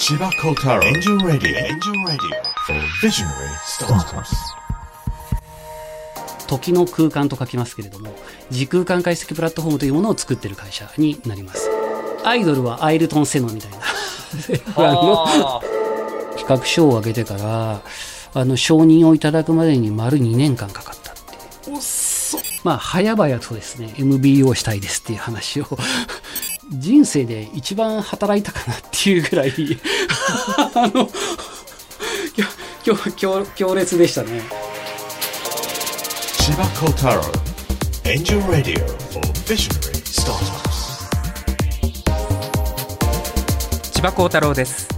千葉幸太郎エンジンラディオエンジンラディオビジョナリースタート時の空間と書きますけれども時空間解析プラットフォームというものを作ってる会社になります。アイドルはアイルトン・セノンみたいな。あの企画書を開けてからあの承認をいただくまでに丸2年間かかったっていう。まあ早々とですね MBO したいですっていう話を人生で一番働いたかなっていうぐらい あの強強強烈でしたね。千葉幸太郎エンジンラディオ for visionary startups 千葉幸太郎です。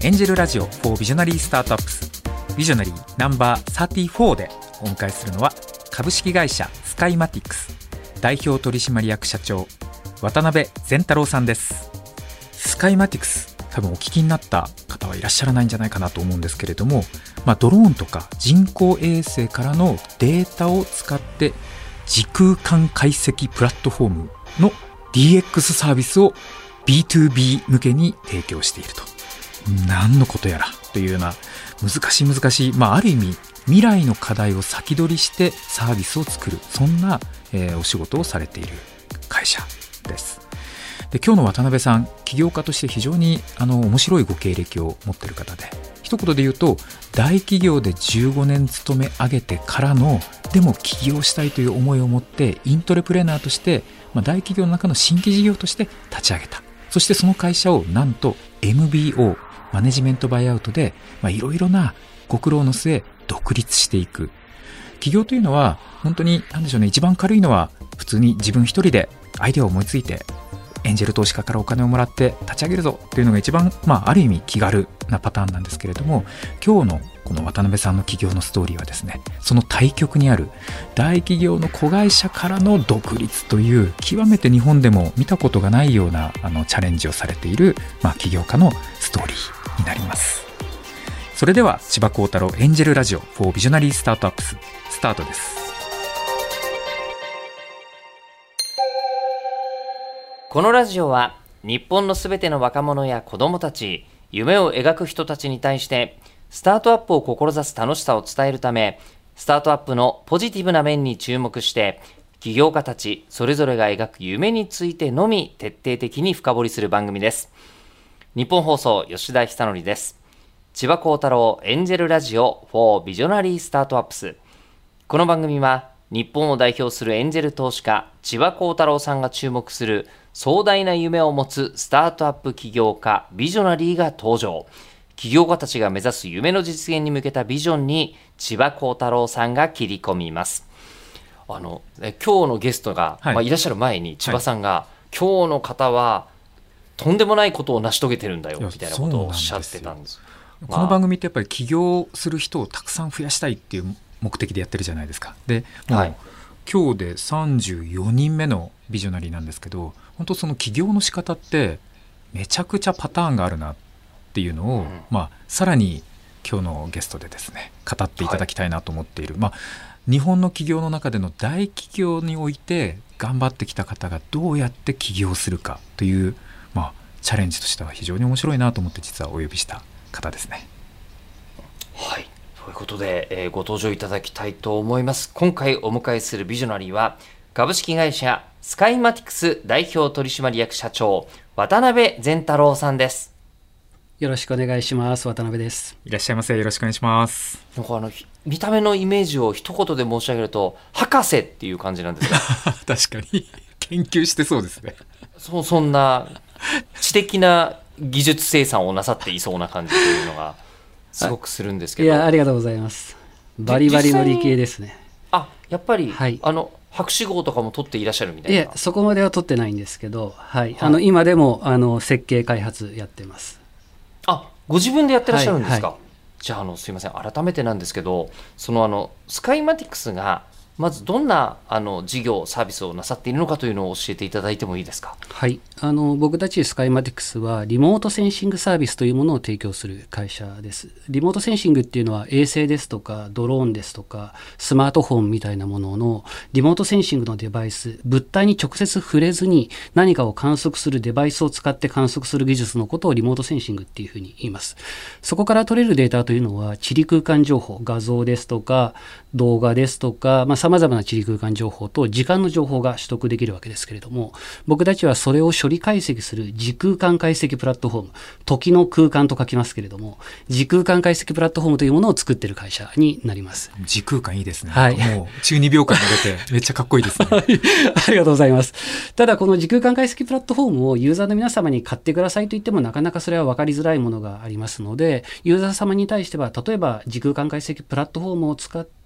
エンジェルラジオ for ビジョナリースタートアップスビジョナリーナンバー34でお迎えするのは株式会社スカイマティクス。代表取締役社長渡辺善太郎さんです。スカイマティクス多分お聞きになった方はいらっしゃらないんじゃないかなと思うんですけれども、まあ、ドローンとか人工衛星からのデータを使って時空間解析プラットフォームの DX サービスを B2B 向けに提供していると。何のことやらというような難しい難しい、まあ、ある意味未来の課題を先取りしてサービスを作る。そんな、えーお仕事をされている会社。です。で今日の渡辺さん起業家として非常にあの面白いご経歴を持ってる方で一言で言うと大企業で15年勤め上げてからのでも起業したいという思いを持ってイントレプレーナーとして、まあ、大企業の中の新規事業として立ち上げた。そしてその会社をなんと MBO マネジメントバイアウトでいろいろなご苦労の末独立していく。起業というのは本当に何でしょうね一番軽いのは普通に自分一人でアイデアを思いついてエンジェル投資家からお金をもらって立ち上げるぞっていうのが一番、まあ、ある意味気軽なパターンなんですけれども今日のこの渡辺さんの起業のストーリーはですねその対極にある大企業の子会社からの独立という極めて日本でも見たことがないようなあのチャレンジをされている、まあ、起業家のストーリーになります。それでは千葉幸太郎エンジェルラジオ for ビジョナリースタートアップススタートです。このラジオは日本のすべての若者や子供たち、夢を描く人たちに対してスタートアップを志す楽しさを伝えるため、スタートアップのポジティブな面に注目して、起業家たちそれぞれが描く夢についてのみ徹底的に深掘りする番組です。日本放送吉田久典です。千葉幸太郎エンジェルラジオ4ビジョナリースタートアップス。この番組は日本を代表するエンジェル投資家千葉幸太郎さんが注目する壮大な夢を持つスタートアップ起業家ビジョナリーが登場。起業家たちが目指す夢の実現に向けたビジョンに千葉幸太郎さんが切り込みます。あのえ今日のゲストが、はい。いまあ、いらっしゃる前に千葉さんが、今日の方はとんでもないことを成し遂げてるんだよみたいなことをおっしゃってたんです。この番組ってやっぱり起業する人をたくさん増やしたいっていう目的でやってるじゃないですか。で、もうはい今日で34人目のビジョナリーなんですけど本当その起業の仕方ってめちゃくちゃパターンがあるなっていうのを、んまあ、さらに今日のゲストでですね語っていただきたいなと思っている、まあ、日本の起業の中での大企業において頑張ってきた方がどうやって起業するかという、まあ、チャレンジとしては非常に面白いなと思って実はお呼びした方ですね。はい。ということで、えーご登場いただきたいと思います。今回お迎えするビジョナリーは、株式会社スカイマティクス代表取締役社長、渡辺善太郎さんです。よろしくお願いします渡辺ですいらっしゃいませよろしくお願いします。なんかあの、ひ見た目のイメージを一言で申し上げると、博士っていう感じなんですが、確かに研究してそうですね。そうそんな知的な技術生産をなさっていそうな感じというのが、すごくするんですけいど。やありがとうございます。バリバリの理系ですね。あ、やっぱり、はい。あの、博士号とかも取っていらっしゃるみたいな。いやそこまでは取ってないんですけど、はい。あの今でもあの設計開発やってます。あご自分でやってらっしゃるんですか、はいはじゃああのすいません。改めてなんですけどそのあのスカイマティクスがまずどんなあの事業、サービスをなさっているのかというのを教えていただいてもいいですか？はい、あの僕たちスカイマティクスはリモートセンシングサービスというものを提供する会社です。リモートセンシングっていうのは衛星ですとかドローンですとかスマートフォンみたいなもののリモートセンシングのデバイス、物体に直接触れずに何かを観測するデバイスを使って観測する技術のことをリモートセンシングっていうふうに言います。そこから取れるデータというのは地理空間情報、画像ですとか動画ですとか、まあ、様々な地理空間情報と時間の情報が取得できるわけですけれども、僕たちはそれを処理解析する時空間解析プラットフォーム、時の空間と書きますけれども、時空間解析プラットフォームというものを作っている会社になります。時空間いいですね。はいもう中二秒間が出てめっちゃかっこいいですね。ありがとうございます。ただ、この時空間解析プラットフォームをユーザーの皆様に買ってくださいと言っても、なかなかそれは分かりづらいものがありますので、ユーザー様に対しては、例えば時空間解析プラットフォームを使って、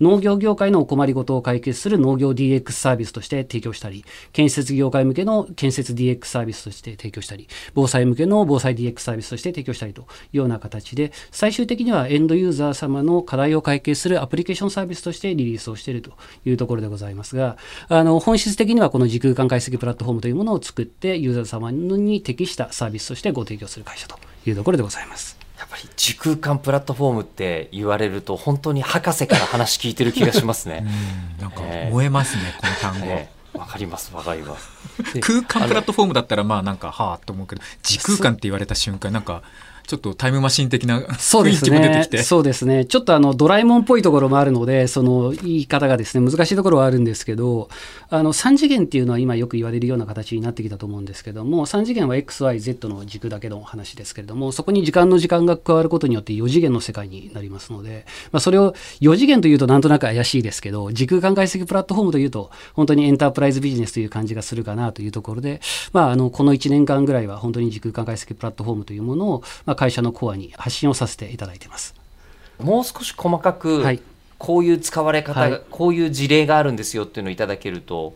農業業界のお困りごとを解決する農業 DX サービスとして提供したり、建設業界向けの建設 DX サービスとして提供したり、防災向けの防災 DX サービスとして提供したりというような形で、最終的にはエンドユーザー様の課題を解決するアプリケーションサービスとしてリリースをしているというところでございますが、あの本質的にはこの時空間解析プラットフォームというものを作って、ユーザー様に適したサービスとしてご提供する会社というところでございます。ぱり時空間プラットフォームって言われると本当に博士から話聞いてる気がしますね。うんなんかええ燃えますね、この単語。ええわかります、わかります。空間プラットフォームだったらまあなんかはあと思うけど時空間って言われた瞬間なんかちょっとタイムマシン的な雰囲そうですね気も出てきて。そうですね。ちょっとあのドラえもんっぽいところもあるので、その言い方がですね、難しいところはあるんですけど、あの3次元っていうのは今よく言われるような形になってきたと思うんですけども、3次元は XYZ の軸だけの話ですけれども、そこに時間の時間が加わることによって4次元の世界になりますので、まあ、それを4次元というとなんとなく怪しいですけど、時空間解析プラットフォームというと、本当にエンタープライズビジネスという感じがするかなというところで、まあ、あのこの1年間ぐらいは本当に時空間解析プラットフォームというものを、まあ、会社のコアに発信をさせていただいています。もう少し細かく、はい。こういう使われ方が、はい。こういう事例があるんですよっていうのをいただけると、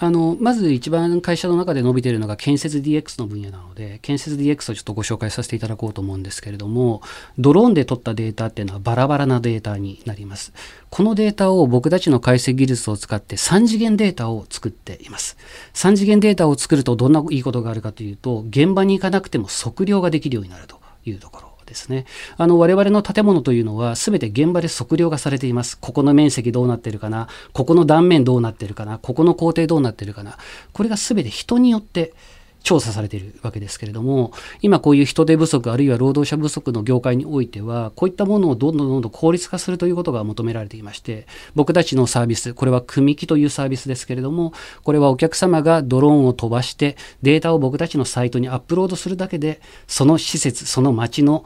あのまず一番会社の中で伸びているのが建設 DX の分野なので建設 DX をちょっとご紹介させていただこうと思うんですけれどもドローンで取ったデータっていうのはバラバラなデータになります。このデータを僕たちの解析技術を使って3次元データを作っています。3次元データを作るとどんないいことがあるかというと現場に行かなくても測量ができるようになるというところですね。あの我々の建物というのは全て現場で測量がされています。ここの面積どうなってるかな、ここの断面どうなってるかな、ここの工程どうなってるかな？これが全て人によって調査されているわけですけれども、今こういう人手不足あるいは労働者不足の業界においては、こういったものをどんどんどんどん効率化するということが求められていまして、僕たちのサービス、これは組木というサービスですけれども、これはお客様がドローンを飛ばしてデータを僕たちのサイトにアップロードするだけで、その施設、その街の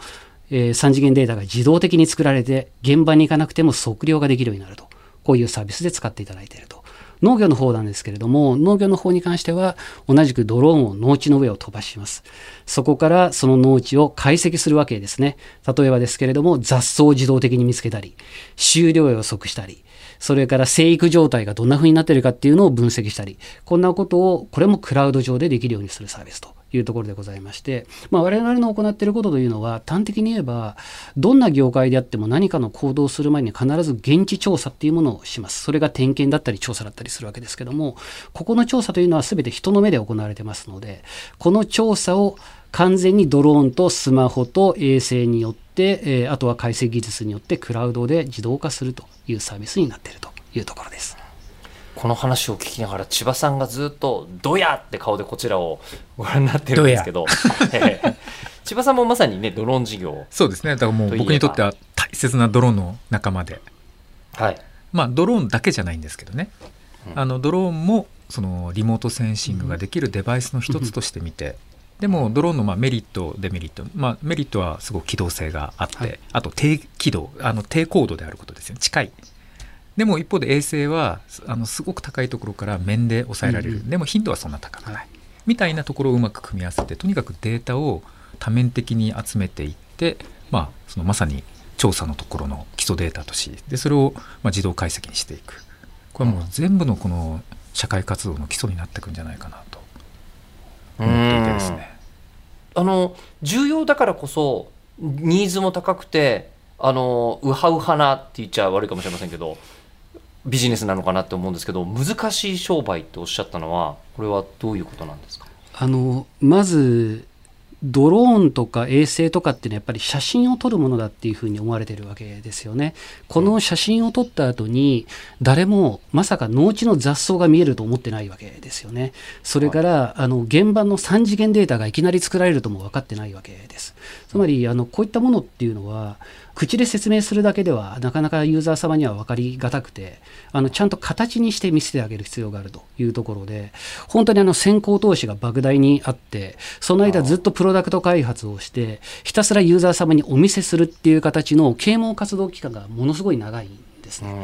えー3次元データが自動的に作られて現場に行かなくても測量ができるようになると。こういうサービスで使っていただいていると。農業の方なんですけれども農業の方に関しては同じくドローンを農地の上を飛ばします。そこからその農地を解析するわけですね。例えばですけれども雑草を自動的に見つけたり収量を予測したりそれから生育状態がどんな風になっているかっていうのを分析したりこんなことをこれもクラウド上でできるようにするサービスと。いうところでございまして、まあ、我々の行っていることというのは端的に言えばどんな業界であっても何かの行動をする前に必ず現地調査っていうものをしますそれが点検だったり調査だったりするわけですけどもここの調査というのは全て人の目で行われてますのでこの調査を完全にドローンとスマホと衛星によって、えあとは解析技術によってクラウドで自動化するというサービスになっているというところです。この話を聞きながら千葉さんがずっと「どや!」って顔でこちらをご覧になってるんですけど、ええ。千葉さんもまさにねドローン事業。そうですね。だからもう僕にとっては大切なドローンの仲間で。はい。まあドローンだけじゃないんですけどね、うん。あのドローンもそのリモートセンシングができるデバイスの一つとして見て、でもドローンのまあメリットデメリット、まあ、メリットはすごく機動性があって、はい。あと低軌道あの低高度であることですよ。ね近いでも一方で衛星はあのすごく高いところから面で抑えられる、うんうん。でも頻度はそんな高くない、はい。みたいなところをうまく組み合わせてとにかくデータを多面的に集めていって、まあ、そのまさに調査のところの基礎データとしでそれをまあ自動解析にしていく。これはもう全部のこの社会活動の基礎になっていくんじゃないかなと。思っていてですね。あの重要だからこそニーズも高くてあのウハウハなって言っちゃ悪いかもしれませんけどビジネスなのかなって思うんですけど難しい商売っておっしゃったのはこれはどういうことなんですか？あのまずドローンとか衛星とかっていうのはやっぱり写真を撮るものだっていうふうに思われてるわけですよね。この写真を撮った後に誰もまさか農地の雑草が見えると思ってないわけですよね。それからあの現場の3次元データがいきなり作られるとも分かってないわけです。つまりあのこういったものっていうのは口で説明するだけではなかなかユーザー様には分かりがたくてあのちゃんと形にして見せてあげる必要があるというところで本当にあの先行投資が莫大にあってその間ずっとプロダクト開発をしてひたすらユーザー様にお見せするっていう形の啓蒙活動期間がものすごい長いですね。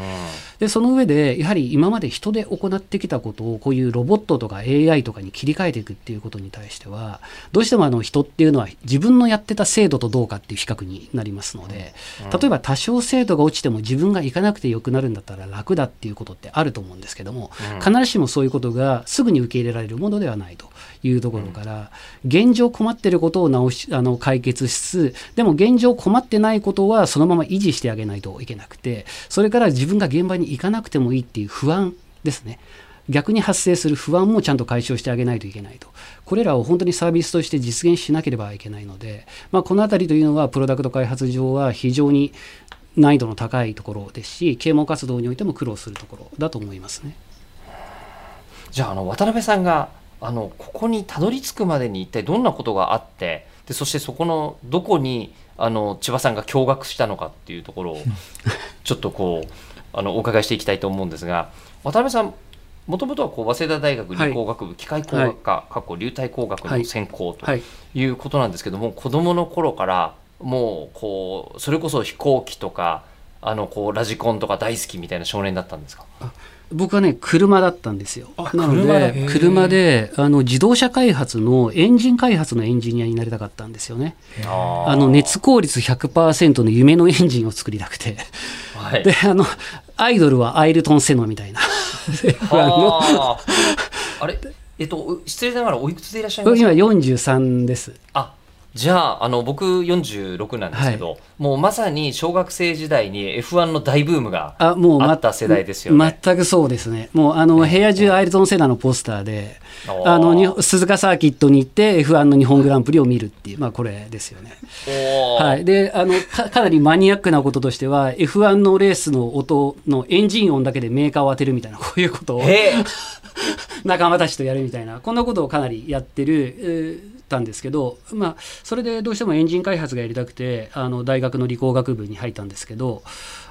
でその上でやはり今まで人で行ってきたことをこういうロボットとか AI とかに切り替えていくっていうことに対してはどうしてもあの人っていうのは自分のやってた制度とどうかっていう比較になりますので例えば多少精度が落ちても自分が行かなくてよくなるんだったら楽だっていうことってあると思うんですけども必ずしもそういうことがすぐに受け入れられるものではないと。いうところから、現状困ってることを直しあの解決しつつでも現状困ってないことはそのまま維持してあげないといけなくてそれから自分が現場に行かなくてもいいっていう不安ですね。逆に発生する不安もちゃんと解消してあげないといけないと。これらを本当にサービスとして実現しなければいけないので、まあ、この辺りというのはプロダクト開発上は非常に難易度の高いところですし啓蒙活動においても苦労するところだと思いますね。じゃああの渡辺さんがあのここにたどり着くまでに一体どんなことがあってでそしてそこのどこにあの千葉さんが驚愕したのかっていうところを ちょっとこうあのお伺いしていきたいと思うんですが渡辺さんもともとはこう早稲田大学理工学部、はい、機械工学科、過去流体工学の専攻とい。うことなんですけども、はい、子どもの頃からもうこうそれこそ飛行機とかあのこうラジコンとか大好きみたいな少年だったんですか？僕はね車だったんですよ。なので車？であの自動車開発のエンジン開発のエンジニアになりたかったんですよね。あの熱効率100%の夢のエンジンを作りたくて、はい、であのアイドルはアイルトン・セノみたいな。あれ？えっと失礼ながらおいくつでいらっしゃいます？か今43です。あじゃああの僕46なんですけど、はい、もうまさに小学生時代に F1 の大ブームがあもうあった世代ですよね。全くそうですね。もうあの部屋中アイルトン・セナのポスターで、あの鈴鹿サーキットに行って F1 の日本グランプリを見るっていう、まあ、これですよね。はい、であのかかなりマニアックなこととしては F1 のレースの音のエンジン音だけでメーカーを当てるみたいなこういうことを 仲間たちとやるみたいなこんなことをかなりやってる。えーたんですけど、まあ、それでどうしてもエンジン開発がやりたくてあの大学の理工学部に入ったんですけど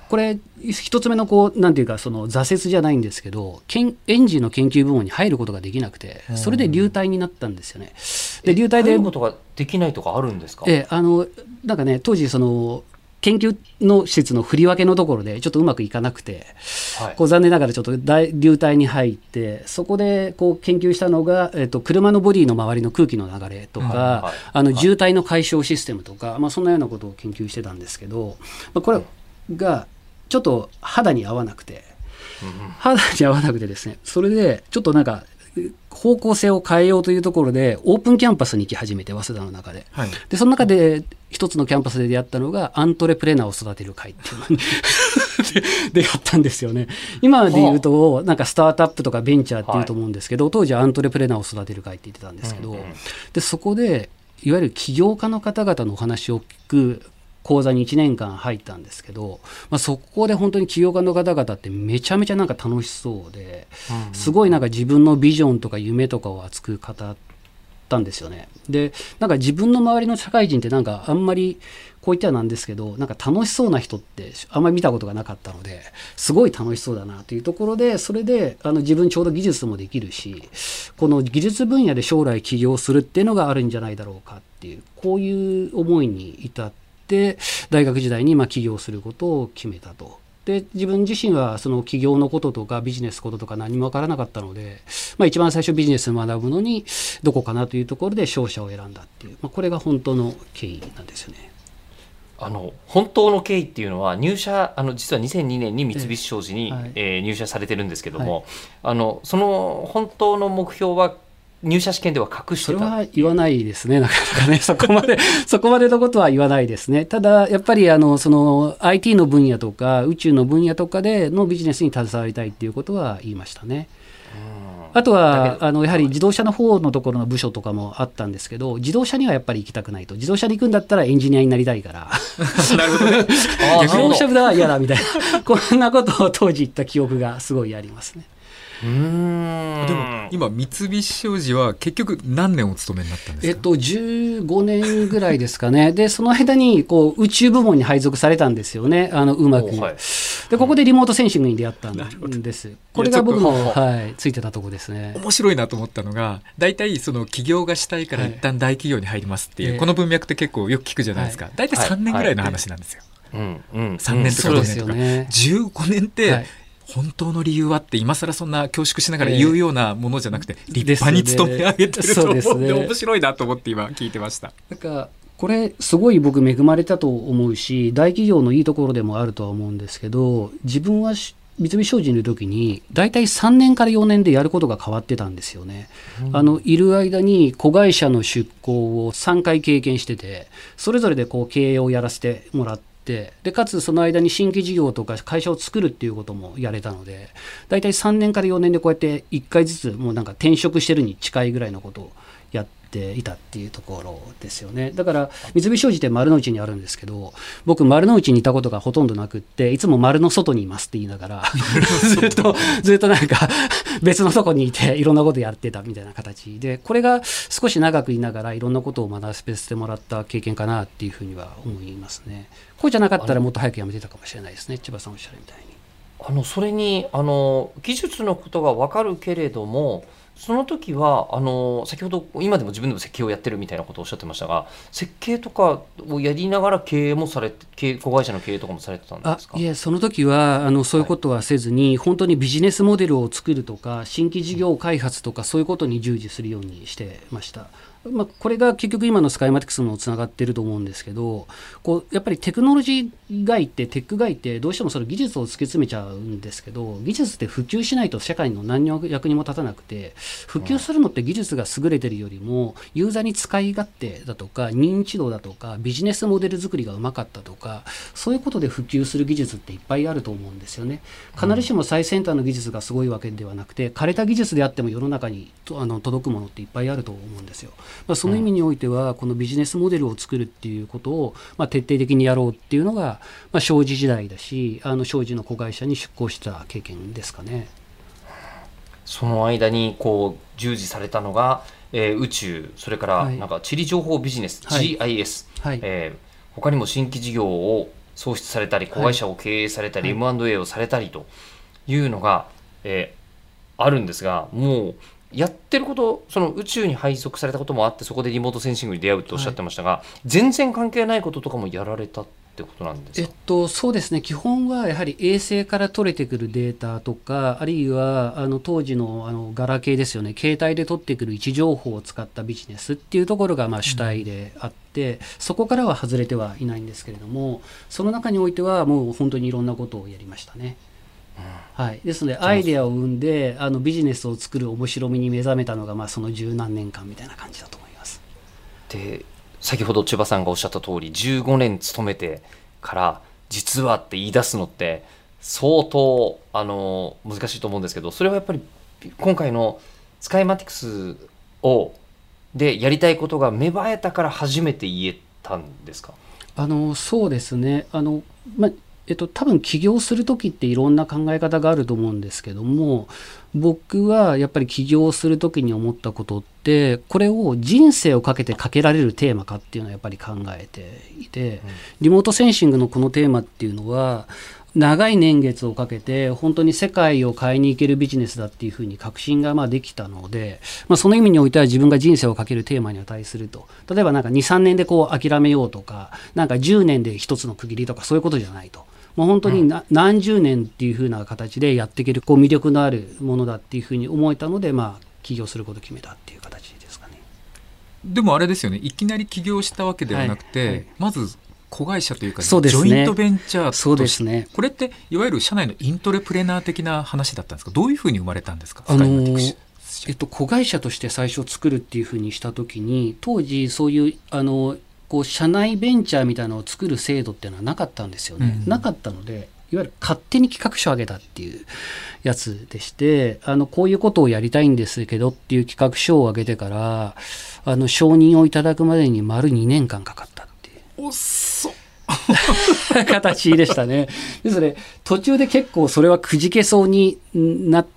これ一つ目のこうなんていうかその挫折じゃないんですけどエンジンの研究部門に入ることができなくてそれで流体になったんですよね。で流体で入ることができないとかあるんですか？えあのなんかね当時その研究の施設の振り分けのところでちょっとうまくいかなくて、はい、こう残念ながらちょっと大流体に入ってそこでこう研究したのが、えっと、車のボディの周りの空気の流れとか、はいはい、あの渋滞の解消システムとか、まあ、そんなようなことを研究してたんですけど、まあ、これがちょっと肌に合わなくて。肌に合わなくてですねそれでちょっとなんか方向性を変えようというところでオープンキャンパスに行き始めて早稲田の中で。はい、でその中で一つのキャンパスで出会ったのがアントレプレナーを育てる会っていうのに出会ったんですよね。今で言うとなんかスタートアップとかベンチャーっていうと思うんですけど、はい、当時はアントレプレナーを育てる会って言ってたんですけど、うんうん、でそこでいわゆる起業家の方々のお話を聞く講座に1年間入ったんですけど、まあ、そこで本当に起業家の方々ってめちゃめちゃなんか楽しそうで、すごいなんか自分のビジョンとか夢とかを熱く語ったんですよね。でなんか自分の周りの社会人ってなんかあんまりこう言ってはなんですけどなんか楽しそうな人ってあんまり見たことがなかったのですごい楽しそうだなというところでそれであの自分ちょうど技術もできるしこの技術分野で将来起業するっていうのがあるんじゃないだろうかっていうこういう思いに至って。大学時代にま起業することを決めたと。で自分自身はその起業のこととかビジネスこととか何も分からなかったので、まあ、一番最初ビジネスを学ぶのにどこかなというところで商社を選んだっていう、まあ、これが本当の経緯なんですよね。あの本当の経緯っていうのは入社あの実は2002年に三菱商事に、えー、はい、えー、入社されてるんですけども、はい、あのその本当の目標は入社試験では隠してたそれは言わないですね、なかなかね、そこまで、そこまでのことは言わないですね。ただ、やっぱりあのその IT の分野とか、宇宙の分野とかでのビジネスに携わりたいっていうことは言いましたね。あとだはあのやはり自動車の方のところの部署とかもあったんですけど、自動車にはやっぱり行きたくないと、自動車に行くんだったらエンジニアになりたいから、なるほどね。自動車部は嫌だみたいな、こんなことを当時言った記憶がすごいありますね。うーん。でも今三菱商事は結局何年お勤めになったんですか？えっと、15年ぐらいですかね、でその間にこう宇宙部門に配属されたんですよね、あのうまく、おはい。で。ここでリモートセンシングに出会ったんです。これが僕の、いやちょっとはい、ついてたとこですね。面白いなと思ったのが大体その起業がしたいからはい。一旦大企業に入りますっていう、ええ。この文脈って結構よく聞くじゃないですか、は大体3年ぐらいの話なんですよ、うんうん。3年とか5そうです年とか、よね。15年って、はい本当の理由はって今更そんな恐縮しながら言うようなものじゃなくて立派に勤め上げてると思ですね面白いなと思って今聞いてました。なんかこれすごい僕恵まれたと思うし大企業のいいところでもあるとは思うんですけど自分はし三菱商事にいる時に大体3年から4年でやることが変わってたんですよね。あのいる間に子会社の出向を3回経験しててそれぞれでこう経営をやらせてもらってでかつその間に新規事業とか会社を作るっていうこともやれたので大体3年から4年でこうやって1回ずつもうなんか転職してるに近いぐらいのことをていたっていうところですよね。だから三菱商事って丸の内にあるんですけど僕丸の内にいたことがほとんどなくっていつも丸の外にいますって言いながら ずっとずっとなんか 別のとこにいていろんなことやってたみたいな形。でこれが少し長くいながらいろんなことを学ばせてもらった経験かなっていうふうには思いますね。こうじゃなかったらもっと早く辞めてたかもしれないですね。千葉さんおっしゃるみたいに。あのそれにあの技術のことが分かるけれどもその時はあの先ほど今でも自分でも設計をやってるみたいなことをおっしゃってましたが設計とかをやりながら経営もされて経営子会社の経営とかもされてたんあですか？いえその時はあのそういうことはせずに、本当にビジネスモデルを作るとか新規事業開発とかそういうことに従事するようにしてました。まあ、これが結局今のスカイマティクスもつながってると思うんですけどこうやっぱりテクノロジー外ってテック外ってどうしてもその技術を突き詰めちゃうんですけど技術って普及しないと社会の何の役にも立たなくて普及するのって技術が優れてるよりもユーザーに使い勝手だとか認知度だとかビジネスモデル作りがうまかったとかそういうことで普及する技術っていっぱいあると思うんですよね。必ずしも最先端の技術がすごいわけではなくて枯れた技術であっても世の中にとあの届くものっていっぱいあると思うんですよ、まあ、その意味においてはこのビジネスモデルを作るっていうことを、まあ、徹底的にやろうっていうのが、まあ、商事時代だしあの商事の子会社に出向した経験ですかね。その間にこう従事されたのが、えー宇宙それからはい。なんか地理情報ビジネス、はい。GIS、はい。えー他にも新規事業を創出されたり子会社を経営されたり、はい。M&A をされたりというのが、えーあるんですがもうやってることその宇宙に配属されたこともあってそこでリモートセンシングに出会うとおっしゃってましたが、全然関係ないこととかもやられたってことなんですか？えっと、そうですね。基本はやはり衛星から取れてくるデータとかあるいはあの当時のあのガラケーですよね。携帯で取ってくる位置情報を使ったビジネスっていうところがまあ主体であって、そこからは外れてはいないんですけれどもその中においてはもう本当にいろんなことをやりましたね。はい、ですのでアイデアを生んであのビジネスを作る面白みに目覚めたのが、まあ、その十何年間みたいな感じだと思います。で先ほど千葉さんがおっしゃった通り15年勤めてから実はって言い出すのって相当あの難しいと思うんですけどそれはやっぱり今回のスカイマティクスをでやりたいことが芽生えたから初めて言えたんですか？あのそうですね。あの、まえっと、多分起業する時っていろんな考え方があると思うんですけども僕はやっぱり起業する時に思ったことってこれを人生をかけてかけられるテーマかっていうのをやっぱり考えていて、リモートセンシングのこのテーマっていうのは長い年月をかけて本当に世界を変えに行けるビジネスだっていうふうに確信がまあできたので、まあ、その意味においては自分が人生をかけるテーマに値すると例えばなんか23年でこう諦めようとかなんか10年で一つの区切りとかそういうことじゃないと。もう本当にな、何十年っていうふうな形でやっていけるこう魅力のあるものだっていうふうに思えたので、まあ、起業することを決めたっていう形ですかね。でもあれですよね。いきなり起業したわけではなくて、はい。はい。まず子会社というか、そうね。ジョイントベンチャーそうですね。これっていわゆる社内のイントレプレナー的な話だったんですか？どういうふうに生まれたんですか？あのスカイマティクスえっと、子会社として最初作るっていうふうにした時に当時そういうあのこう社内ベンチャーみたいなのを作る制度っていうのはなかったんですよね。うんなかったのでいわゆる勝手に企画書を上げたっていうやつでしてあのこういうことをやりたいんですけどっていう企画書を上げてからあの承認をいただくまでに丸2年間かかったっていう。おっそ 形でしたね。でそれ途中で結構それはくじけそうになっ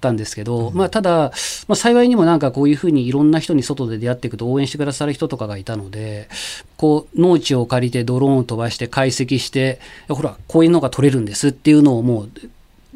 たんですけど、まあ、ただ、まあ、幸いにもなんかこういうふうにいろんな人に外で出会っていくと応援してくださる人とかがいたのでこう農地を借りてドローンを飛ばして解析してほらこういうのが取れるんですっていうのをもう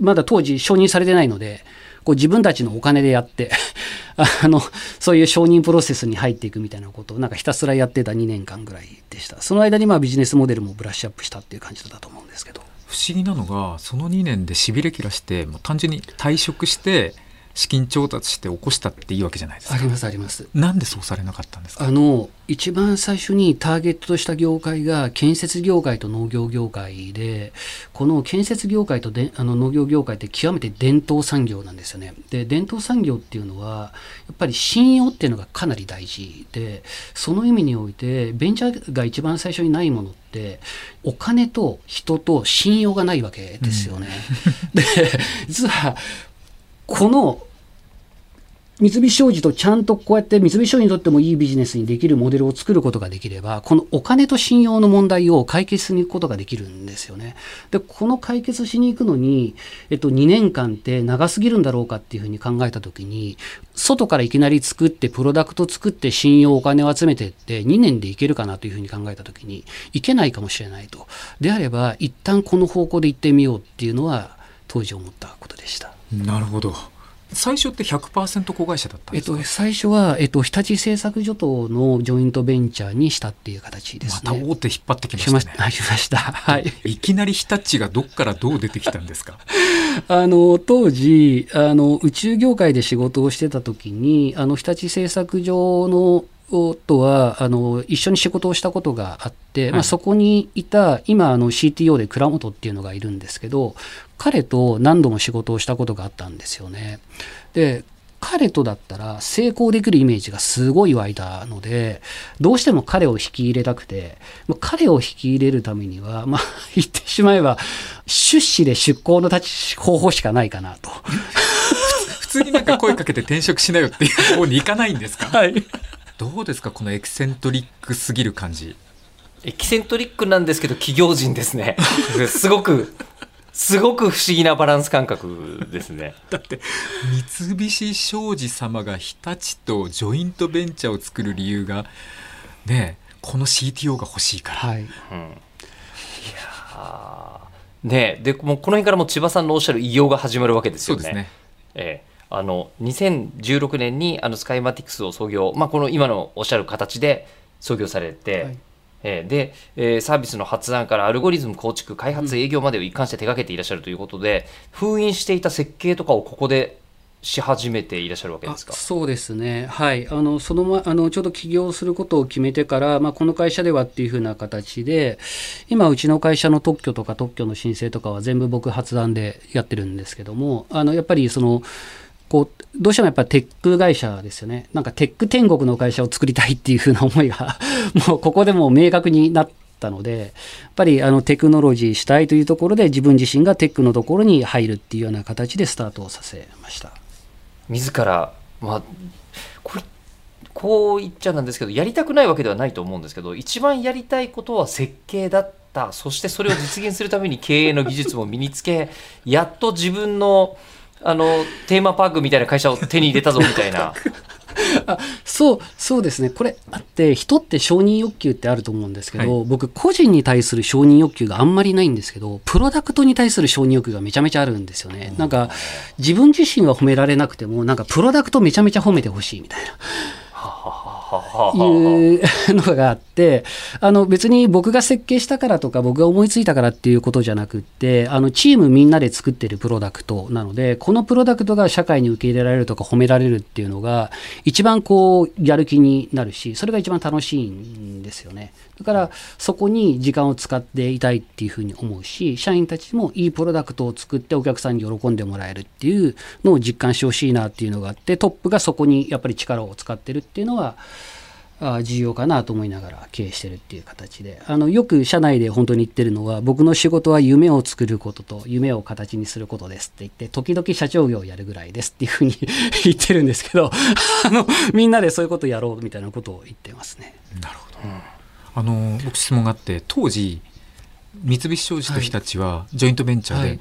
まだ当時承認されてないのでこう自分たちのお金でやって あのそういう承認プロセスに入っていくみたいなことをなんかひたすらやってた2年間ぐらいでした。その間にまあビジネスモデルもブラッシュアップしたっていう感じだと思うんですけど不思議なのがその2年でしびれ切らしてもう単純に退職して資金調達して起こしたっていいわけじゃないですか。ありますあります。なんでそうされなかったんですか？あの一番最初にターゲットとした業界が建設業界と農業業界でこの建設業界とであの農業業界って極めて伝統産業なんですよね。で伝統産業っていうのはやっぱり信用っていうのがかなり大事でその意味においてベンチャーが一番最初にないものってお金と人と信用がないわけですよね。で実はこの三菱商事とちゃんとこうやって三菱商事にとってもいいビジネスにできるモデルを作ることができれば、このお金と信用の問題を解決しに行くことができるんですよね。で、この解決しに行くのに、えっと、2年間って長すぎるんだろうかっていうふうに考えたときに、外からいきなり作って、プロダクト作って、信用、お金を集めてって、2年でいけるかなというふうに考えたときに、いけないかもしれないと。であれば、一旦この方向で行ってみようっていうのは、当時思ったことでした。なるほど最初って100%子会社だったんですか、えっと、最初は、えっと、日立製作所とのジョイントベンチャーにしたっていう形ですね。また大手引っ張ってきまししたねましました。はい。いきなり日立がどっからどう出てきたんですか？あの、当時、あの、宇宙業界で仕事をしてた時に、あの、日立製作所の、とはあの一緒に仕事をしたことがあって、はいまあ、そこにいた今あの CTO で倉本っていうのがいるんですけど彼と何度も仕事をしたことがあったんですよね。で彼とだったら成功できるイメージがすごい湧いたのでどうしても彼を引き入れたくてまあ彼を引き入れるためには、まあ、言ってしまえば出資で出向の立ち方法しかないかなと。普通になんか声かけて転職しなよっていう 方に行かないんですか？はいどうですかこのエキセントリックすぎる感じエキセントリックなんですけど企業人ですねすごくすごく不思議なバランス感覚ですね。だって三菱商事様が日立とジョイントベンチャーを作る理由がねえこの CTO が欲しいから、はい。うん、いやーねえでもうこの辺からもう千葉さんのおっしゃる偉業が始まるわけですよね。そうですね。ええ。あの2016年にあのスカイマティクスを創業、まあ、この今のおっしゃる形で創業されて、はいええで、えーサービスの発案からアルゴリズム構築開発営業までを一貫して手掛けていらっしゃるということで、封印していた設計とかをここでし始めていらっしゃるわけですか？そうですね、はい、あのそのまあのちょうど起業することを決めてから、まあ、この会社ではっていうふうな形で、今、うちの会社の特許とか特許の申請とかは全部僕、発案でやってるんですけども、あのやっぱりその、こうどうしてもやっぱテック会社ですよね、なんかテック天国の会社を作りたいっていうふうな思いが、もうここでもう明確になったので、やっぱりあのテクノロジーしたいというところで、自分自身がテックのところに入るっていうような形でスタートをさせました。自ら、まあ、これこう言っちゃなんですけどやりたくないわけではないと思うんですけど一番やりたいことは設計だったそしてそれを実現するために経営の技術も身につけやっと自分のあのテーマパークみたいな会社を手に入れたぞみたいな。あそうそうですね。これあって人って承認欲求ってあると思うんですけど、僕個人に対する承認欲求があんまりないんですけどプロダクトに対する承認欲求がめちゃめちゃあるんですよね、なんか自分自身は褒められなくてもなんかプロダクトめちゃめちゃ褒めてほしいみたいないうのがあってあの別に僕が設計したからとか僕が思いついたからっていうことじゃなくってあのチームみんなで作ってるプロダクトなのでこのプロダクトが社会に受け入れられるとか褒められるっていうのが一番こうやる気になるしそれが一番楽しいんですよね。だからそこに時間を使っていたいっていうふうに思うし社員たちもいいプロダクトを作ってお客さんに喜んでもらえるっていうのを実感してほしいなっていうのがあってトップがそこにやっぱり力を使ってるっていうのは重要かなと思いながら経営してるっていう形で。あのよく社内で本当に言ってるのは僕の仕事は夢を作ることと夢を形にすることですって言って時々社長業をやるぐらいですっていうふうに 言ってるんですけどあのみんなでそういうことやろうみたいなことを言ってますね。なるほど、うん、あの僕質問があって当時三菱商事と日立はジョイントベンチャーで、はい。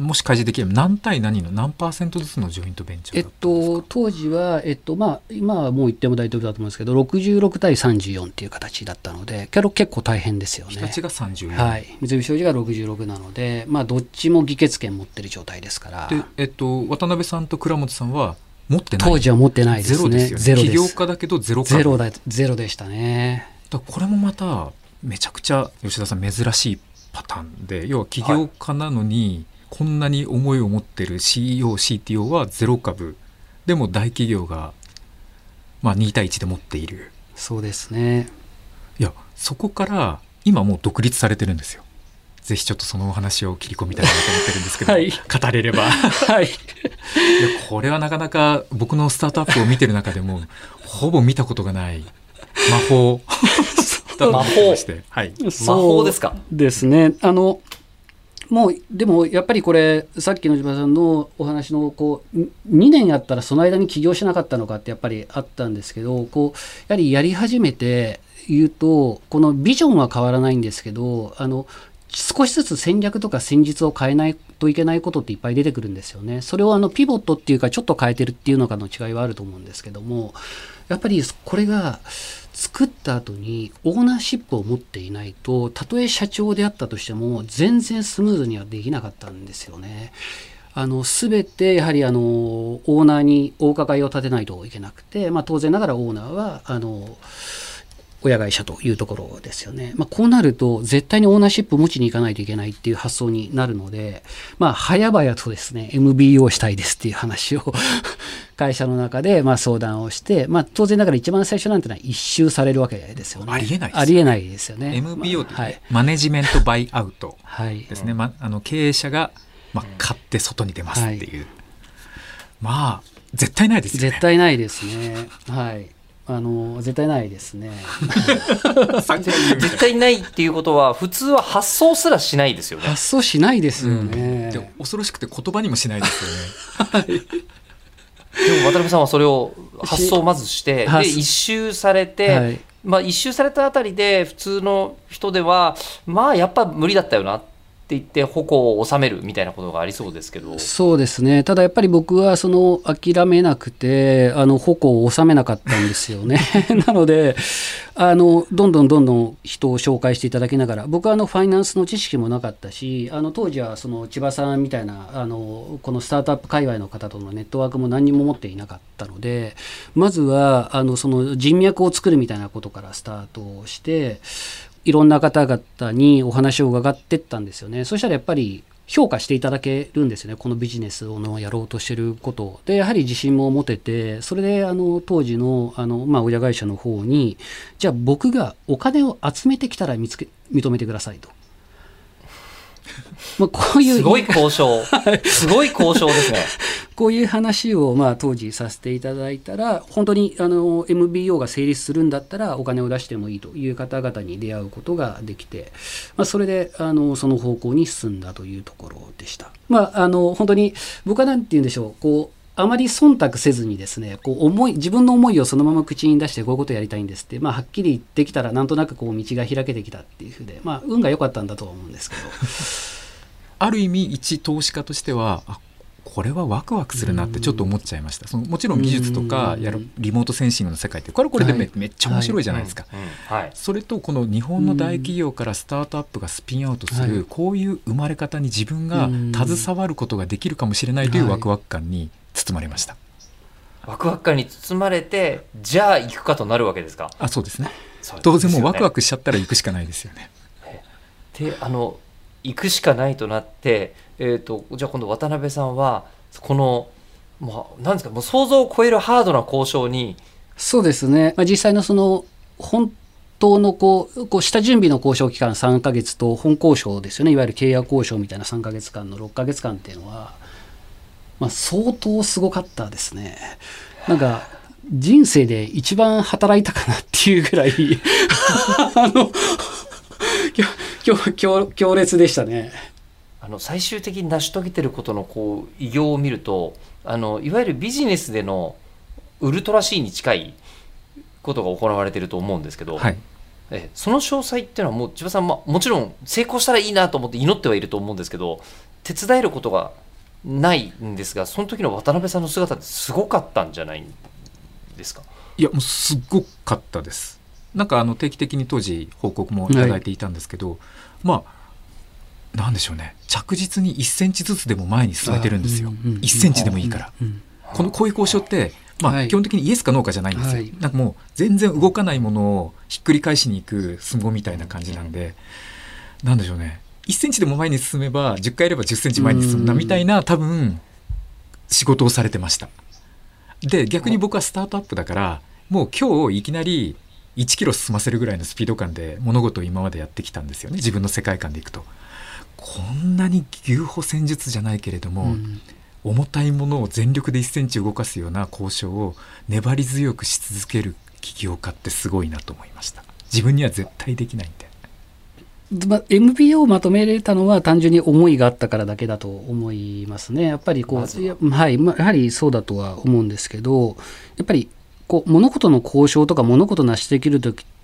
もし開示できれば何対何の何パーセントずつのジョイントベンチャーえっと、当時は、えっとまあ、今はもう言っても大丈夫だと思うんですけど66対34っていう形だったので結構大変ですよね。日立が34、はい、三菱商事が66なので、まあ、どっちも議決権持ってる状態ですから。で、えっと、渡辺さんと倉本さんは持ってない。当時は持ってないですね。ゼロですよね。ゼロ起業家だけどゼロゼロだゼロでしたねだこれもまためちゃくちゃ吉田さん珍しいパターンで要は起業家なのに、はいこんなに思いを持ってる CEO、CTO はゼロ株でも大企業が、まあ、2対1で持っている。そうですね。いやそこから今もう独立されてるんですよ。ぜひちょっとそのお話を切り込みたいなと思ってるんですけど、はい、語れれば。はい、いやこれはなかなか僕のスタートアップを見てる中でもほぼ見たことがない魔法。魔法、はい、魔法ですか？ですね。あのもうでもやっぱりこれさっきの島さんのお話のこう2年やったらその間に起業しなかったのかってやっぱりあったんですけどこうやはりやり始めて言うとこのビジョンは変わらないんですけどあの少しずつ戦略とか戦術を変えないといけないことっていっぱい出てくるんですよね。それをあのピボットっていうかちょっと変えてるっていうのかの違いはあると思うんですけどもやっぱりこれが作った後にオーナーシップを持っていないとたとえ社長であったとしても全然スムーズにはできなかったんですよね。あの全てやはりあのオーナーにお伺いを立てないといけなくて、まあ、当然ながらオーナーはあの親会社というところですよね。まあ、こうなると絶対にオーナーシップ持ちに行かないといけないっていう発想になるので、まあ、早々とですね MBO したいですっていう話を会社の中でまあ相談をして、まあ、当然ながら一番最初なんてのは一周されるわけですよね。ありえない、ね、ありえないですよね。MBO って、ね、はい、マネジメントバイアウトですね。はい、まあの経営者がまあ買って外に出ますっていう。はい、まあ絶対ないですよね。絶対ないですね。はい。あの絶対ないですね 絶対ないっていうことは普通は発想すらしないですよね発想しないですよね、うん、恐ろしくて言葉にもしないですよね、はい、でも渡辺さんはそれを発想をまずして で一周されて、はい、まあ一周されたあたりで普通の人ではまあやっぱ無理だったよなってって言って矛を収めるみたいなことがありそうですけど。そうですね。ただやっぱり僕はその諦めなくてあの矛を収めなかったんですよね。なのであのどんどんどんどん人を紹介していただきながら僕はあのファイナンスの知識もなかったしあの当時はその千葉さんみたいなあのこのスタートアップ界隈の方とのネットワークも何にも持っていなかったのでまずはあのその人脈を作るみたいなことからスタートをしていろんな方々にお話を伺ってったんですよね。そしたらやっぱり評価していただけるんですよね、このビジネスをのやろうとしてることを。で、やはり自信も持てて、それであの当時のあの、まあ、親会社の方に、じゃあ僕がお金を集めてきたら見つけ認めてくださいと。まあ、こういうすごい交渉、すごい交渉ですね。こういう話をまあ当時させていただいたら、本当にあの MBO が成立するんだったら、お金を出してもいいという方々に出会うことができて、まあ、それであのその方向に進んだというところでした。まあ、あの本当に僕は何て言うんでしょう、こうあまり忖度せずにですねこう思い自分の思いをそのまま口に出してこういうことをやりたいんですって、まあ、はっきり言ってきたらなんとなくこう道が開けてきたっていうふうで、まあ、運が良かったんだとは思うんですけど。ある意味一投資家としてはあこれはワクワクするなってちょっと思っちゃいました、そのもちろん技術とかやるリモートセンシングの世界ってこれこれでめはい、めっちゃ面白いじゃないですか、はい、それとこの日本の大企業からスタートアップがスピンアウトする、こういう生まれ方に自分が携わることができるかもしれないというワクワク感に包まれました。ワクワク感に包まれてじゃあ行くかとなるわけですか？あそうですね。そう当然もうワクワククしちゃったら行くしかないですよね。であの行くしかないとなって、えー、とじゃあ今度渡辺さんはこのもうなんですかもう想像を超えるハードな交渉にそうですね、まあ、実際のその本当のこうこう下準備の交渉期間3ヶ月と本交渉ですよね。いわゆる契約交渉みたいな3ヶ月間の6ヶ月間っていうのは、まあ、相当すごかったですね。なんか人生で一番働いたかなっていうぐらい あの強烈でしたね。あの最終的に成し遂げてることのこう偉業を見るとあのいわゆるビジネスでのウルトラ C に近いことが行われてると思うんですけど、はいえその詳細っていうのはもう千葉さん、まあ、もちろん成功したらいいなと思って祈ってはいると思うんですけど手伝えることがないんですがその時の渡辺さんの姿ってすごかったんじゃないんですか？いやもうすごかったです。なんかあの定期的に当時報告もいただいていたんですけど、まあなんでしょうね。着実に1センチずつでも前に進めてるんですよ、うんうんうん1センチでもいいから、うんこのこういう交渉って、まあ、はい基本的にイエスかノーかじゃないんですよ、はい。なんかもう全然動かないものをひっくり返しに行く相撲みたいな感じなんで、なんでしょうね1センチでも前に進めば10回やれば10センチ前に進ん。だみたいな多分仕事をされてました。で逆に僕はスタートアップだからもう今日いきなり1キロ進ませるぐらいのスピード感で物事を今までやってきたんですよね。自分の世界観でいくと。こんなに牛歩戦術じゃないけれども、うん。重たいものを全力で1センチ動かすような交渉を粘り強くし続ける起業家ってすごいなと思いました。自分には絶対できないんで。ま MBO をまとめれたのは単純に思いがあったからだけだと思いますね。やっぱりこう、ははい、まやはりそうだとは思うんですけど、やっぱりこう物事の交渉とか物事を成し遂げる時って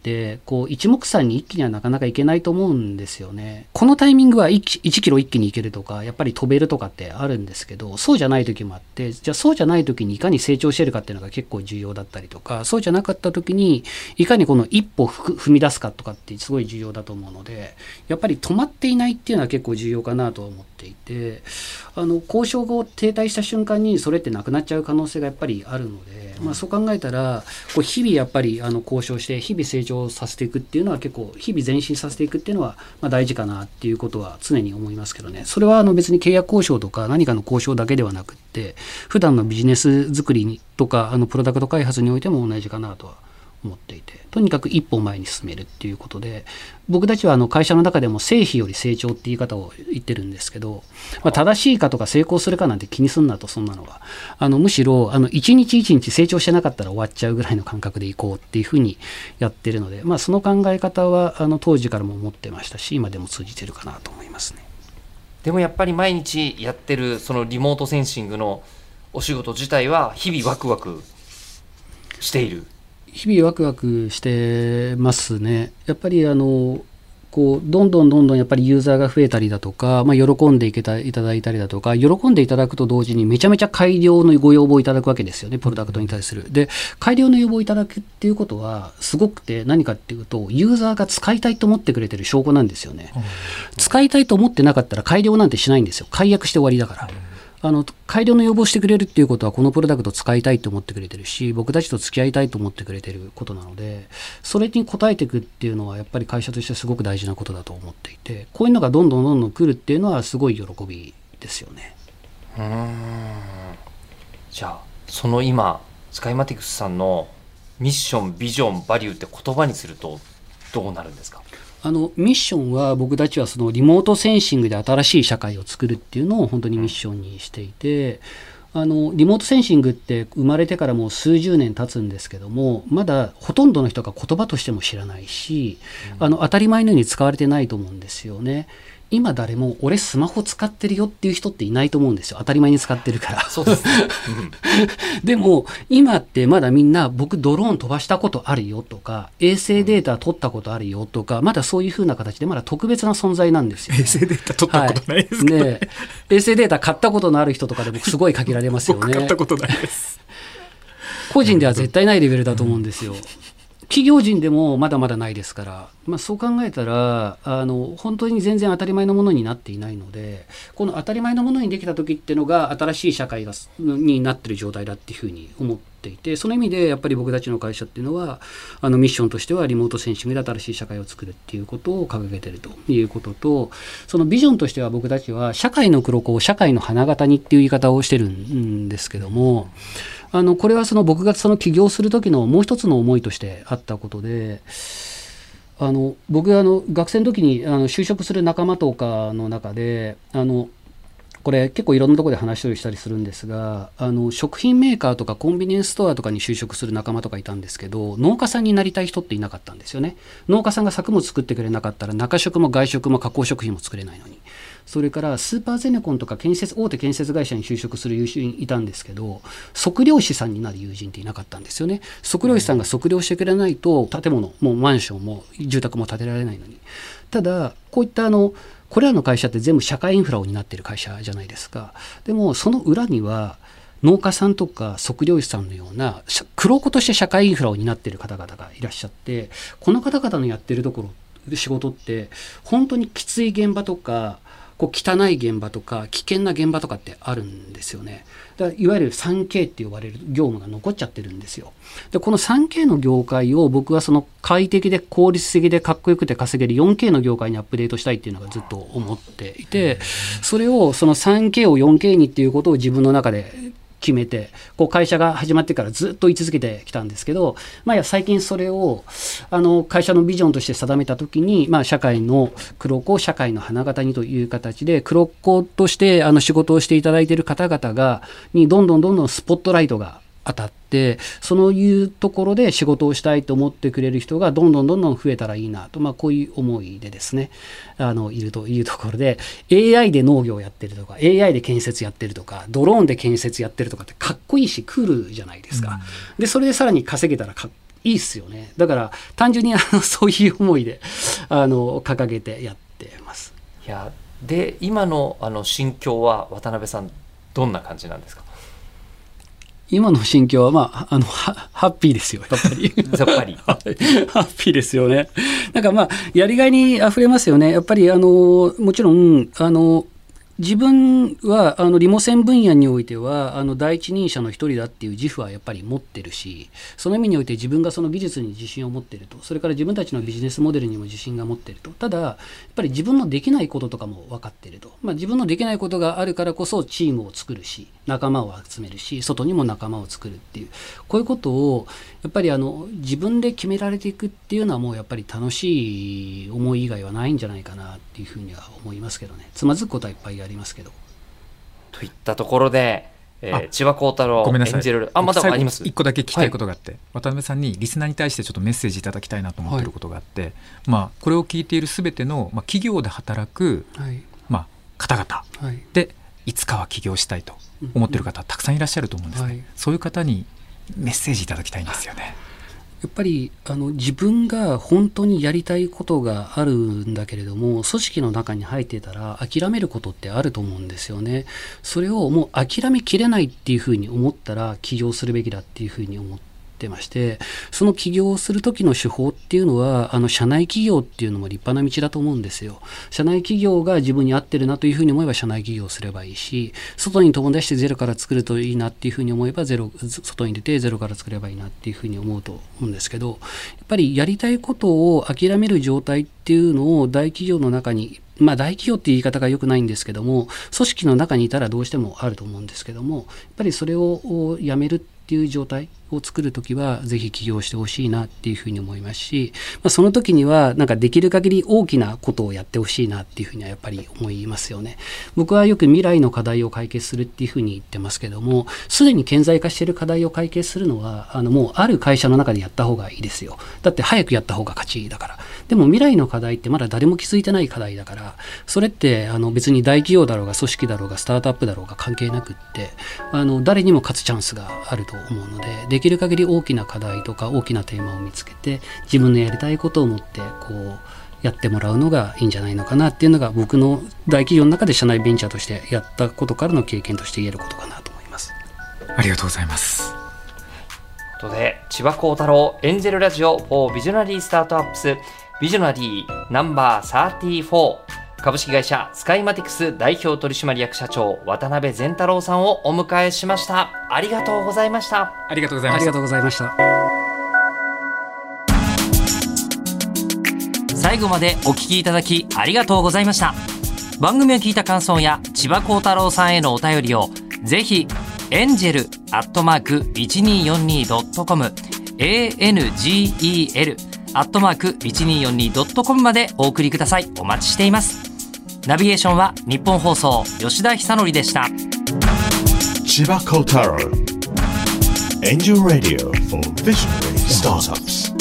こう一目散に一気にはなかなかいけないと思うんですよね。このタイミングは 1, 1キロ一気にいけるとかやっぱり飛べるとかってあるんですけどそうじゃない時もあってじゃあそうじゃない時にいかに成長してるかっていうのが結構重要だったりとかそうじゃなかった時にいかにこの一歩踏み出すかとかってすごい重要だと思うのでやっぱり止まっていないっていうのは結構重要かなと思っていてあの交渉が停滞した瞬間にそれってなくなっちゃう可能性がやっぱりあるので、まあ、そう考えたらこう日々やっぱりあの交渉して日々成長させていくっていうのは結構日々前進させていくっていうのはま大事かなっていうことは常に思いますけどね。それはあの別に契約交渉とか何かの交渉だけではなくって普段のビジネス作りとかあのプロダクト開発においても同じかなとは思っていてとにかく一歩前に進めるっていうことで僕たちはあの会社の中でも成否より成長って言い方を言ってるんですけど、まあ、正しいかとか成功するかなんて気にすんなとそんなのはあのむしろあの一日一日成長してなかったら終わっちゃうぐらいの感覚でいこうっていうふうにやってるので、まあ、その考え方はあの当時からも思ってましたし今でも通じてるかなと思いますね。でもやっぱり毎日やってるそのリモートセンシングのお仕事自体は日々ワクワクしている日々ワクワクしてますね。やっぱりあのこうどんどんどんどんやっぱりユーザーが増えたりだとか、まあ、喜んでいけたいただいたりだとか喜んでいただくと同時にめちゃめちゃ改良のご要望をいただくわけですよねプロダクトに対する。で改良の要望をいただくっていうことはすごくて何かっていうとユーザーが使いたいと思ってくれてる証拠なんですよね。使いたいと思ってなかったら改良なんてしないんですよ解約して終わりだから。あの改良の要望してくれるっていうことはこのプロダクト使いたいと思ってくれてるし僕たちと付き合いたいと思ってくれてることなのでそれに応えていくっていうのはやっぱり会社としてすごく大事なことだと思っていてこういうのがどんどんどんどん来るっていうのはすごい喜びですよね。うんじゃあその今スカイマティクスさんのミッションビジョンバリューって言葉にするとどうなるんですか？あのミッションは僕たちはそのリモートセンシングで新しい社会を作るっていうのを本当にミッションにしていてあのリモートセンシングって生まれてからもう数十年経つんですけどもまだほとんどの人が言葉としても知らないし、あの当たり前のように使われてないと思うんですよね。今誰も俺スマホ使ってるよっていう人っていないと思うんですよ当たり前に使ってるから。そうですね、でも今ってまだみんな僕ドローン飛ばしたことあるよとか衛星データ取ったことあるよとかまだそういう風な形でまだ特別な存在なんですよ、ね。衛星データ取ったことないですはいね衛星データ買ったことのある人とかで僕すごい限られますよ僕ね。買ったことないです個人では絶対ないレベルだと思うんですよ。企業人でもまだまだないですから、まあ、そう考えたらあの本当に全然当たり前のものになっていないのでこの当たり前のものにできた時っていうのが新しい社会がになってる状態だっていうふうに思っていてその意味でやっぱり僕たちの会社っていうのはあのミッションとしてはリモートセンシングで新しい社会を作るっていうことを掲げてるということとそのビジョンとしては僕たちは社会の黒子を社会の花形にっていう言い方をしてるんですけども。あのこれはその僕がその起業する時のもう一つの思いとしてあったことであの僕があの学生の時にあの就職する仲間とかの中であのこれ結構いろんなところで話したりするんですがあの食品メーカーとかコンビニエンスストアとかに就職する仲間とかいたんですけど農家さんになりたい人っていなかったんですよね。農家さんが作物作ってくれなかったら中食も外食も加工食品も作れないのに。それからスーパーゼネコンとか建設大手建設会社に就職する友人いたんですけど測量士さんになる友人っていなかったんですよね測量士さんが測量してくれないと建物もうマンションも住宅も建てられないのにただこういったあのこれらの会社って全部社会インフラを担っている会社じゃないですか。でもその裏には農家さんとか測量士さんのような黒子として社会インフラを担っている方々がいらっしゃってこの方々のやってるところ仕事って本当にきつい現場とかこう汚い現場とか危険な現場とかってあるんですよね。だいわゆる 3K って呼ばれる業務が残っちゃってるんですよ。でこの 3K の業界を僕はその快適で効率的でかっこよくて稼げる 4K の業界にアップデートしたいっていうのがずっと思っていてそれをその 3K を 4K にっていうことを自分の中で決めてこう会社が始まってからずっと居続けてきたんですけど、まあ、最近それをあの会社のビジョンとして定めた時に、まあ、社会の黒子を社会の花形にという形で黒子としてあの仕事をしていただいている方々がにどんどんどんどんスポットライトが当たってそういうところで仕事をしたいと思ってくれる人がどんどんどんどん増えたらいいなと、まあ、こういう思いでですねあのいるというところで AI で農業やってるとか AI で建設やってるとかドローンで建設やってるとかってかっこいいしクールじゃないですか。うん、でそれでさらに稼げたらかいいっすよねだから単純にあの そういう思いであの掲げてやってます。いやで今のあの心境は渡辺さんどんな感じなんですか？今の心境は、まあ、あの、ハッピーですよ、やっぱり。やっぱり。ハッピーですよね。なんかまあ、やりがいに溢れますよね。やっぱり、あの、もちろん、あの、自分はあのリモ線分野においてはあの第一人者の一人だっていう自負はやっぱり持ってるしその意味において自分がその技術に自信を持ってるとそれから自分たちのビジネスモデルにも自信が持ってるとただやっぱり自分のできないこととかも分かってると、まあ、自分のできないことがあるからこそチームを作るし仲間を集めるし外にも仲間を作るっていうこういうことをやっぱりあの自分で決められていくっていうのはもうやっぱり楽しい思い以外はないんじゃないかなっていうふうには思いますけどね。つまずくことはいっぱいありますけど。といったところで、えー、千葉幸太郎演じるあまだあります？一個だけ聞きたいことがあって、はい、渡辺さんにリスナーに対してちょっとメッセージいただきたいなと思ってることがあって、はい、まあ、これを聞いているすべての、まあ、企業で働く、はい、まあ、方々で、い、つかは起業したいと思ってる方、たくさんいらっしゃると思うんですね、そういう方にメッセージいただきたいんですよね。やっぱりあの自分が本当にやりたいことがあるんだけれども組織の中に入ってたら諦めることってあると思うんですよね。それをもう諦めきれないっていうふうに思ったら起業するべきだっていうふうに思ってってましてその起業をする時の手法っていうのはあの社内企業っていうのも立派な道だと思うんですよ。社内企業が自分に合ってるなというふうに思えば社内企業をすればいいし外に飛び出してゼロから作るといいなっていうふうに思えばゼロ外に出てゼロから作ればいいなっていうふうに思うと思うんですけどやっぱりやりたいことを諦める状態っていうのを大企業の中にまあ大企業っていう言い方が良くないんですけども組織の中にいたらどうしてもあると思うんですけどもやっぱりそれをやめるっっていう状態を作るときはぜひ起業してほしいなっていうふうに思いますし、まあ、その時にはなんかできる限り大きなことをやってほしいなっていうふうにはやっぱり思いますよね。僕はよく未来の課題を解決するっていうふうに言ってますけどもすでに顕在化している課題を解決するのはあのもうある会社の中でやった方がいいですよ。だって早くやった方が勝ちだから。でも未来の課題ってまだ誰も気づいてない課題だからそれってあの別に大企業だろうが組織だろうがスタートアップだろうが関係なくってあの誰にも勝つチャンスがあると思うのでできる限り大きな課題とか大きなテーマを見つけて自分のやりたいことを持ってこうやってもらうのがいいんじゃないのかなっていうのが僕の大企業の中で社内ベンチャーとしてやったことからの経験として言えることかなと思います。ありがとうございます。とことで千葉幸太郎エンジェルラジオ for ビジョナリースタートアップスビジョナリーナンバー34株式会社スカイマティクス代表取締役社長渡辺善太郎さんをお迎えしました。ありがとうございました。ありがとうございました。ありがとうございました。最後までお聞きいただきありがとうございました。番組を聞いた感想や千葉幸太郎さんへのお便りをぜひエンジェルアットマーク 1242.com angel アットマーク 1242.com までお送りください。お待ちしています。ナビゲーションは日本放送吉田久典でした。千葉幸太郎。Angel Radio for Visionary Startups